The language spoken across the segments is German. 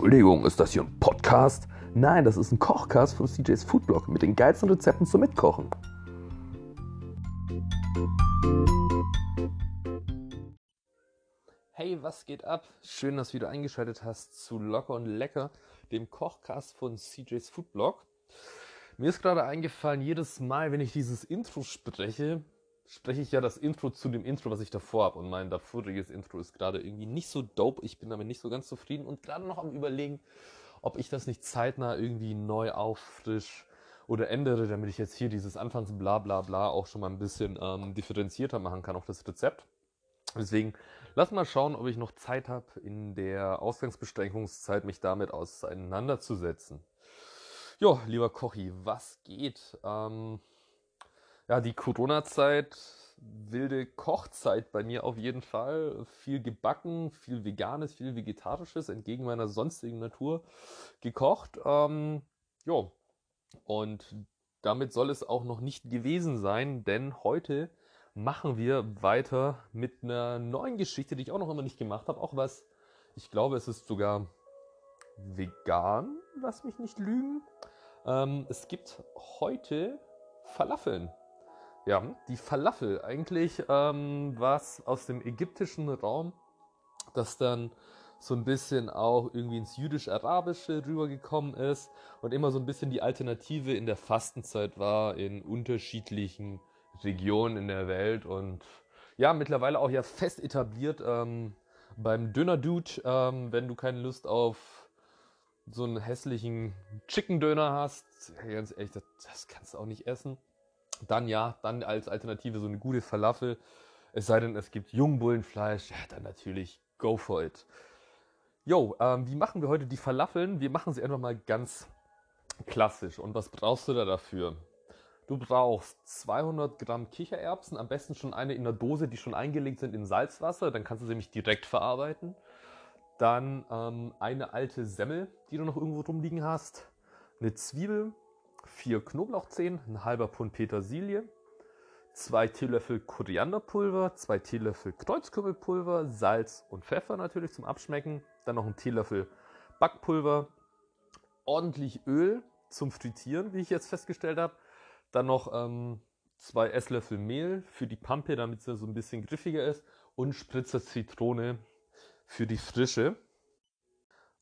Entschuldigung, ist das hier ein Podcast? Nein, das ist ein Kochcast von CJ's Foodblog mit den geilsten Rezepten zum Mitkochen. Hey, was geht ab? Schön, dass du wieder eingeschaltet hast zu Locker und Lecker, dem Kochcast von CJ's Foodblog. Mir ist gerade eingefallen, jedes Mal, wenn ich dieses Intro spreche, spreche ich ja das Intro zu dem Intro, was ich davor habe. Und mein davoriges Intro ist gerade irgendwie nicht so dope. Ich bin damit nicht so ganz zufrieden und gerade noch am Überlegen, ob ich das nicht zeitnah irgendwie neu auffrisch oder ändere, damit ich jetzt hier dieses Anfangs bla bla bla auch schon mal ein bisschen ähm, differenzierter machen kann, auch das Rezept. Deswegen lass mal schauen, ob ich noch Zeit habe, in der Ausgangsbeschränkungszeit mich damit auseinanderzusetzen. Jo, lieber Kochi, was geht? Ähm, ja, die Corona-Zeit, wilde Kochzeit bei mir auf jeden Fall. Viel gebacken, viel Veganes, viel Vegetarisches, entgegen meiner sonstigen Natur gekocht. Ähm, jo. Und damit soll es auch noch nicht gewesen sein, denn heute machen wir weiter mit einer neuen Geschichte, die ich auch noch immer nicht gemacht habe. Auch was, ich glaube, es ist sogar vegan, lass mich nicht lügen. Ähm, es gibt heute Falafeln. Ja, die Falafel, eigentlich ähm, was aus dem ägyptischen Raum, das dann so ein bisschen auch irgendwie ins jüdisch-arabische rübergekommen ist und immer so ein bisschen die Alternative in der Fastenzeit war in unterschiedlichen Regionen in der Welt und ja, mittlerweile auch ja fest etabliert ähm, beim Döner-Dude, ähm, wenn du keine Lust auf so einen hässlichen Chicken-Döner hast, ganz ehrlich, das, das kannst du auch nicht essen dann ja, dann als Alternative so eine gute Falafel. Es sei denn, es gibt Jungbullenfleisch, ja, dann natürlich go for it. Jo, ähm, wie machen wir heute die Falafeln? Wir machen sie einfach mal ganz klassisch. Und was brauchst du da dafür? Du brauchst 200 Gramm Kichererbsen, am besten schon eine in der Dose, die schon eingelegt sind in Salzwasser, dann kannst du sie nämlich direkt verarbeiten. Dann ähm, eine alte Semmel, die du noch irgendwo rumliegen hast. Eine Zwiebel, vier Knoblauchzehen, ein halber Pfund Petersilie, zwei Teelöffel Korianderpulver, zwei Teelöffel Kreuzkürbelpulver, Salz und Pfeffer natürlich zum Abschmecken, dann noch ein Teelöffel Backpulver, ordentlich Öl zum Frittieren, wie ich jetzt festgestellt habe, dann noch ähm, zwei Esslöffel Mehl für die Pampe, damit sie so ein bisschen griffiger ist und Spritzer Zitrone für die Frische.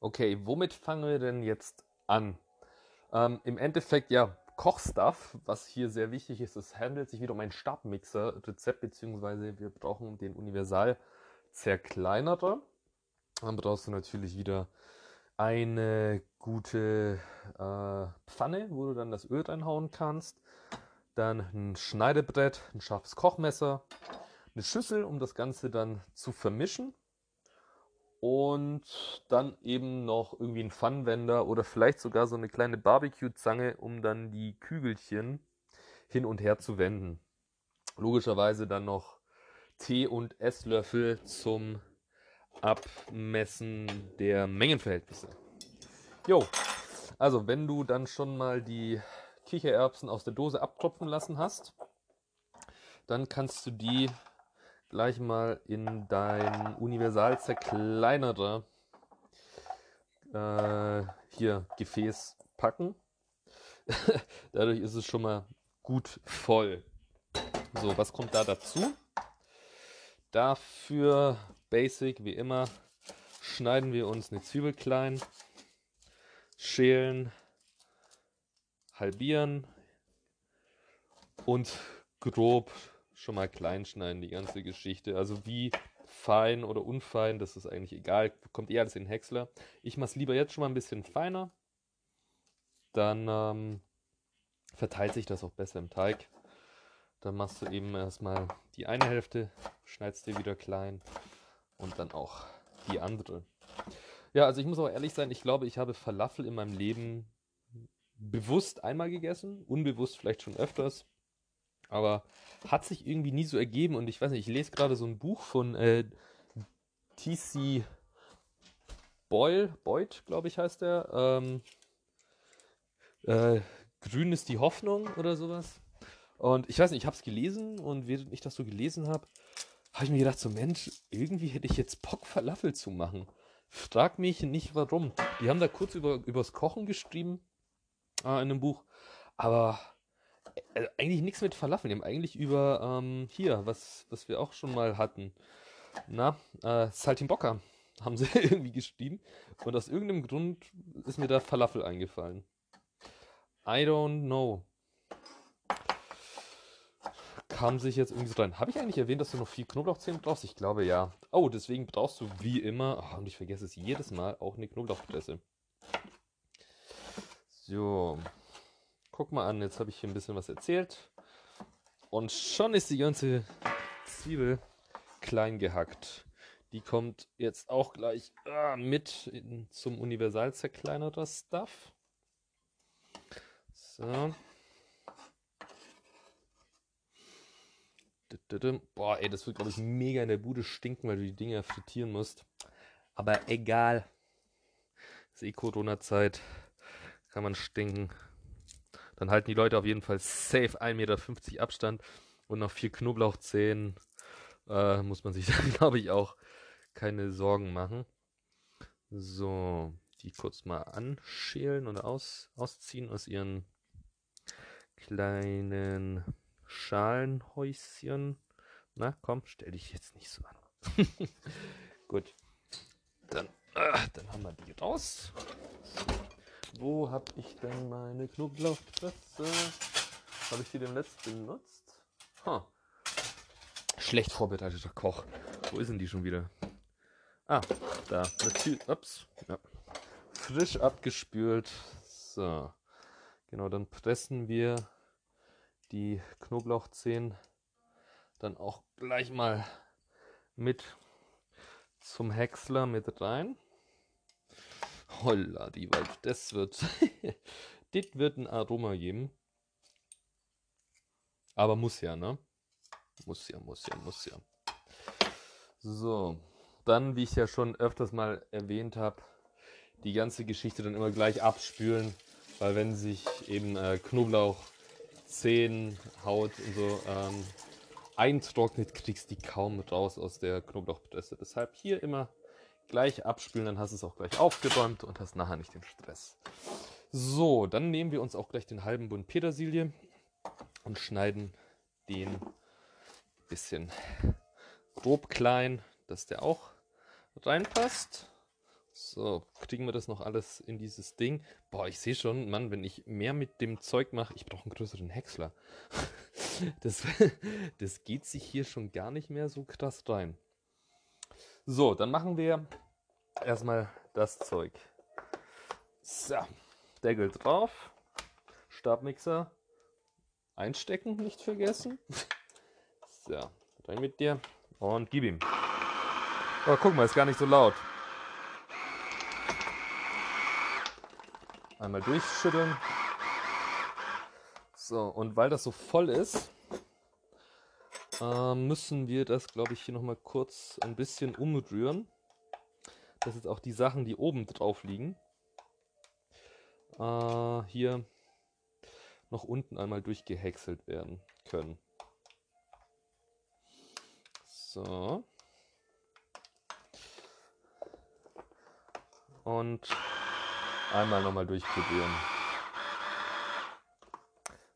Okay, womit fangen wir denn jetzt an? Ähm, Im Endeffekt, ja, Kochstuff, was hier sehr wichtig ist, es handelt sich wieder um ein Stabmixer-Rezept, beziehungsweise wir brauchen den Universal zerkleinerer. Dann brauchst du natürlich wieder eine gute äh, Pfanne, wo du dann das Öl reinhauen kannst. Dann ein Schneidebrett, ein scharfes Kochmesser, eine Schüssel, um das Ganze dann zu vermischen und dann eben noch irgendwie ein Pfannenwender oder vielleicht sogar so eine kleine Barbecue-Zange, um dann die Kügelchen hin und her zu wenden. Logischerweise dann noch Tee- und Esslöffel zum Abmessen der Mengenverhältnisse. Jo, also wenn du dann schon mal die Kichererbsen aus der Dose abtropfen lassen hast, dann kannst du die gleich mal in dein universal zerkleinerer äh, hier Gefäß packen. Dadurch ist es schon mal gut voll. So, was kommt da dazu? Dafür basic wie immer schneiden wir uns eine Zwiebel klein, schälen, halbieren und grob schon mal klein schneiden, die ganze Geschichte. Also wie fein oder unfein, das ist eigentlich egal. Kommt eher alles in Häcksler. Ich mache es lieber jetzt schon mal ein bisschen feiner. Dann ähm, verteilt sich das auch besser im Teig. Dann machst du eben erstmal die eine Hälfte, schneidest dir wieder klein und dann auch die andere. Ja, also ich muss auch ehrlich sein, ich glaube, ich habe Falafel in meinem Leben bewusst einmal gegessen, unbewusst vielleicht schon öfters. Aber hat sich irgendwie nie so ergeben und ich weiß nicht, ich lese gerade so ein Buch von äh, T.C. Boyle, Boyd, glaube ich, heißt der. Ähm, äh, Grün ist die Hoffnung oder sowas. Und ich weiß nicht, ich habe es gelesen und während ich das so gelesen habe, habe ich mir gedacht, so Mensch, irgendwie hätte ich jetzt Bock, Falafel zu machen. Frag mich nicht warum. Die haben da kurz über übers Kochen geschrieben äh, in einem Buch, aber äh, eigentlich nichts mit Falafel. Die haben eigentlich über ähm, hier, was, was wir auch schon mal hatten. Na, äh, Saltimbocca haben sie irgendwie geschrieben. Und aus irgendeinem Grund ist mir da Falafel eingefallen. I don't know. Kam sich jetzt irgendwie so rein. Habe ich eigentlich erwähnt, dass du noch viel Knoblauchzehen brauchst? Ich glaube ja. Oh, deswegen brauchst du wie immer, oh, und ich vergesse es jedes Mal, auch eine Knoblauchpresse. So. Guck mal an, jetzt habe ich hier ein bisschen was erzählt. Und schon ist die ganze Zwiebel klein gehackt. Die kommt jetzt auch gleich äh, mit in, zum Universal-Zerkleinerer Stuff. So. Boah, ey, das wird, glaube ich, mega in der Bude stinken, weil du die Dinger frittieren musst. Aber egal. ist eh Corona-Zeit. Kann man stinken. Dann halten die Leute auf jeden Fall safe 1,50 Meter Abstand und noch vier Knoblauchzehen. Äh, muss man sich dann, glaube ich, auch keine Sorgen machen. So, die kurz mal anschälen oder aus, ausziehen aus ihren kleinen Schalenhäuschen. Na, komm, stell dich jetzt nicht so an. Gut. Dann, äh, dann haben wir die raus. Wo habe ich denn meine Knoblauchpresse? Habe ich die dem letzten benutzt? Huh. Schlecht vorbereiteter Koch. Wo ist denn die schon wieder? Ah, da. Natürlich. Ups. Ja. Frisch abgespült. So. Genau, dann pressen wir die Knoblauchzehen dann auch gleich mal mit zum Häcksler mit rein. Holla, die Wald, das wird, das wird ein Aroma geben. Aber muss ja, ne? Muss ja, muss ja, muss ja. So, dann, wie ich ja schon öfters mal erwähnt habe, die ganze Geschichte dann immer gleich abspülen, weil wenn sich eben äh, Knoblauch, Zehen, Haut und so ähm, eintrocknet, kriegst du die kaum raus aus der Knoblauchpresse. Deshalb hier immer gleich abspülen, dann hast du es auch gleich aufgeräumt und hast nachher nicht den Stress. So, dann nehmen wir uns auch gleich den halben Bund Petersilie und schneiden den bisschen grob klein, dass der auch reinpasst. So, kriegen wir das noch alles in dieses Ding. Boah, ich sehe schon, Mann, wenn ich mehr mit dem Zeug mache, ich brauche einen größeren Häcksler. Das, das geht sich hier schon gar nicht mehr so krass rein. So, dann machen wir erstmal das Zeug. So, Deckel drauf. Stabmixer einstecken, nicht vergessen. So, rein mit dir und gib ihm. Oh, guck mal, ist gar nicht so laut. Einmal durchschütteln. So, und weil das so voll ist, äh, müssen wir das, glaube ich, hier nochmal kurz ein bisschen umrühren. Dass jetzt auch die Sachen, die oben drauf liegen, äh, hier noch unten einmal durchgehäckselt werden können. So. und einmal nochmal durchprobieren.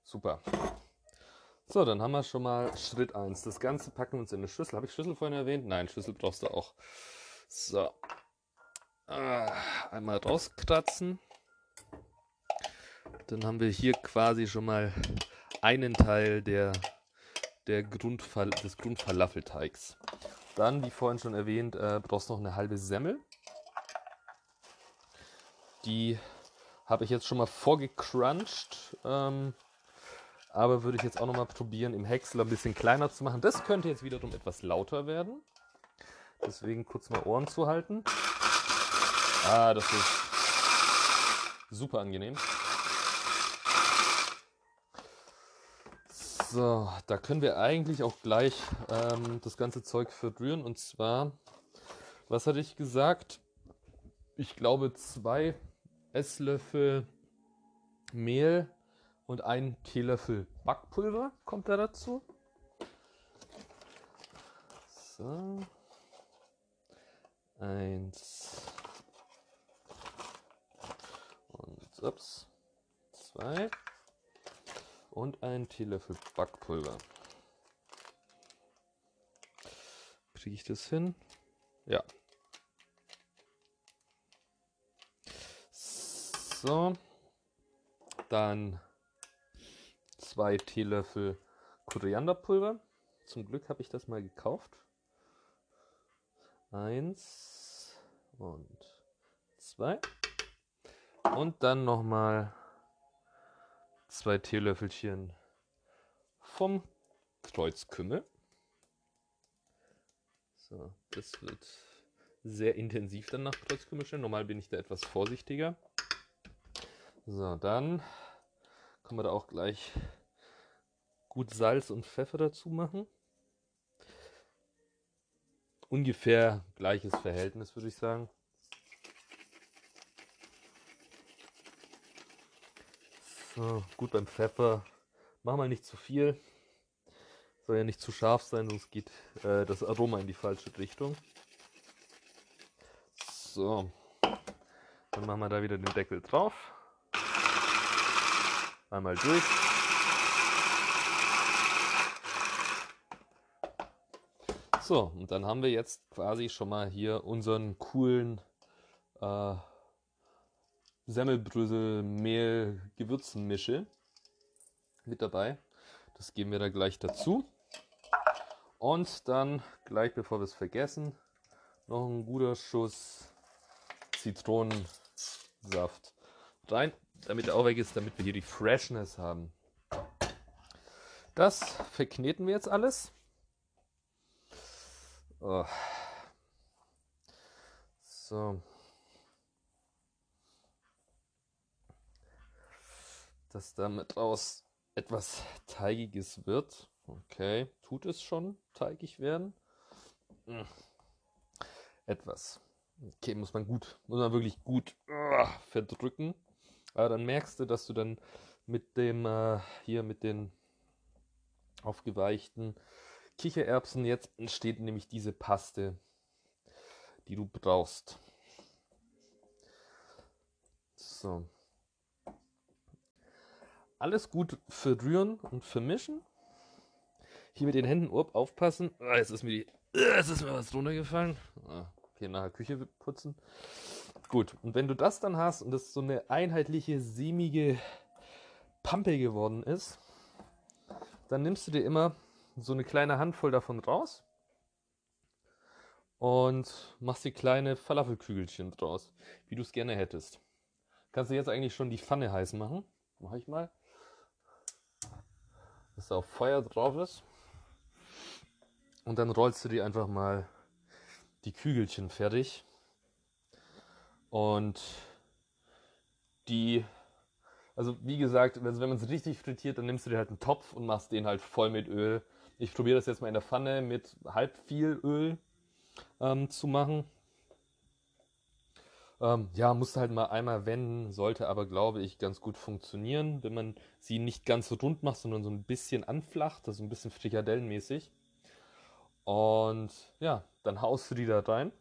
Super. So, dann haben wir schon mal Schritt 1. Das Ganze packen wir uns in eine Schüssel. Habe ich Schüssel vorhin erwähnt? Nein, Schüssel brauchst du auch. So. Ah, einmal rauskratzen. Dann haben wir hier quasi schon mal einen Teil der, der Grundfall, des Grundfalafelteigs. Dann, wie vorhin schon erwähnt, äh, brauchst du noch eine halbe Semmel. Die habe ich jetzt schon mal vorgecrunched. Ähm, aber würde ich jetzt auch noch mal probieren, im Häcksler ein bisschen kleiner zu machen. Das könnte jetzt wiederum etwas lauter werden. Deswegen kurz mal Ohren zu halten. Ah, das ist super angenehm. So, da können wir eigentlich auch gleich ähm, das ganze Zeug verrühren. Und zwar, was hatte ich gesagt? Ich glaube zwei Esslöffel Mehl und ein Teelöffel Backpulver kommt da dazu. So. Eins. Und ups. Zwei. Und ein Teelöffel Backpulver. Kriege ich das hin? Ja. So. Dann zwei Teelöffel Korianderpulver. Zum Glück habe ich das mal gekauft. Eins und zwei. Und dann nochmal zwei Teelöffelchen vom Kreuzkümmel. So, das wird sehr intensiv dann nach Kreuzkümmel stellen. Normal bin ich da etwas vorsichtiger. So, dann können wir da auch gleich gut Salz und Pfeffer dazu machen. Ungefähr gleiches Verhältnis, würde ich sagen. So, gut beim Pfeffer. Mach mal nicht zu viel. Soll ja nicht zu scharf sein, sonst geht äh, das Aroma in die falsche Richtung. So. Dann machen wir da wieder den Deckel drauf. Einmal durch. So, und dann haben wir jetzt quasi schon mal hier unseren coolen äh, Semmelbrösel Mehl Gewürzenmische mit dabei. Das geben wir da gleich dazu. Und dann gleich bevor wir es vergessen, noch ein guter Schuss Zitronensaft rein, damit er auch weg ist, damit wir hier die Freshness haben. Das verkneten wir jetzt alles. Oh. So. dass damit aus etwas Teigiges wird. Okay, tut es schon teigig werden? Hm. Etwas. Okay, muss man gut, muss man wirklich gut uh, verdrücken. Aber dann merkst du, dass du dann mit dem, äh, hier mit den aufgeweichten Kichererbsen jetzt entsteht nämlich diese Paste, die du brauchst. So alles gut verrühren und vermischen. Hier mit den Händen Urb aufpassen. Ah, jetzt ist mir die, jetzt ist mir was runtergefallen. Ah, okay, nachher Küche putzen. Gut, und wenn du das dann hast und das so eine einheitliche, sämige Pampe geworden ist, dann nimmst du dir immer so eine kleine Handvoll davon raus und machst dir kleine Falafelkügelchen draus, wie du es gerne hättest. Kannst du jetzt eigentlich schon die Pfanne heiß machen. Mach ich mal dass da auch Feuer drauf ist. Und dann rollst du dir einfach mal die Kügelchen fertig. Und die, also wie gesagt, also wenn man es richtig frittiert, dann nimmst du dir halt einen Topf und machst den halt voll mit Öl. Ich probiere das jetzt mal in der Pfanne mit halb viel Öl ähm, zu machen. Ähm, ja, musste halt mal einmal wenden, sollte aber, glaube ich, ganz gut funktionieren, wenn man sie nicht ganz so rund macht, sondern so ein bisschen anflacht, also ein bisschen frikadellenmäßig. Und ja, dann haust du die da rein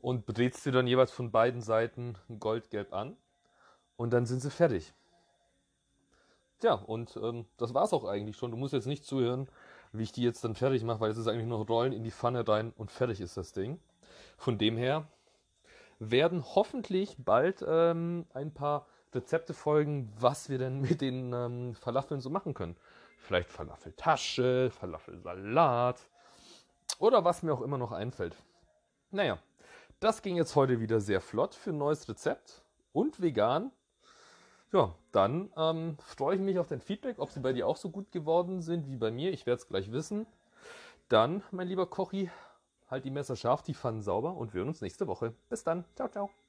und brätst sie dann jeweils von beiden Seiten goldgelb an und dann sind sie fertig. Tja, und ähm, das war's auch eigentlich schon. Du musst jetzt nicht zuhören, wie ich die jetzt dann fertig mache, weil es ist eigentlich nur Rollen in die Pfanne rein und fertig ist das Ding. Von dem her werden hoffentlich bald ähm, ein paar Rezepte folgen, was wir denn mit den ähm, Falafeln so machen können. Vielleicht Falafeltasche, Falafelsalat oder was mir auch immer noch einfällt. Naja, das ging jetzt heute wieder sehr flott für ein neues Rezept und vegan. Ja, dann ähm, freue ich mich auf dein Feedback, ob sie bei dir auch so gut geworden sind wie bei mir. Ich werde es gleich wissen. Dann, mein lieber Kochi, halt die Messer scharf, die Pfannen sauber und wir hören uns nächste Woche. Bis dann. Ciao, ciao.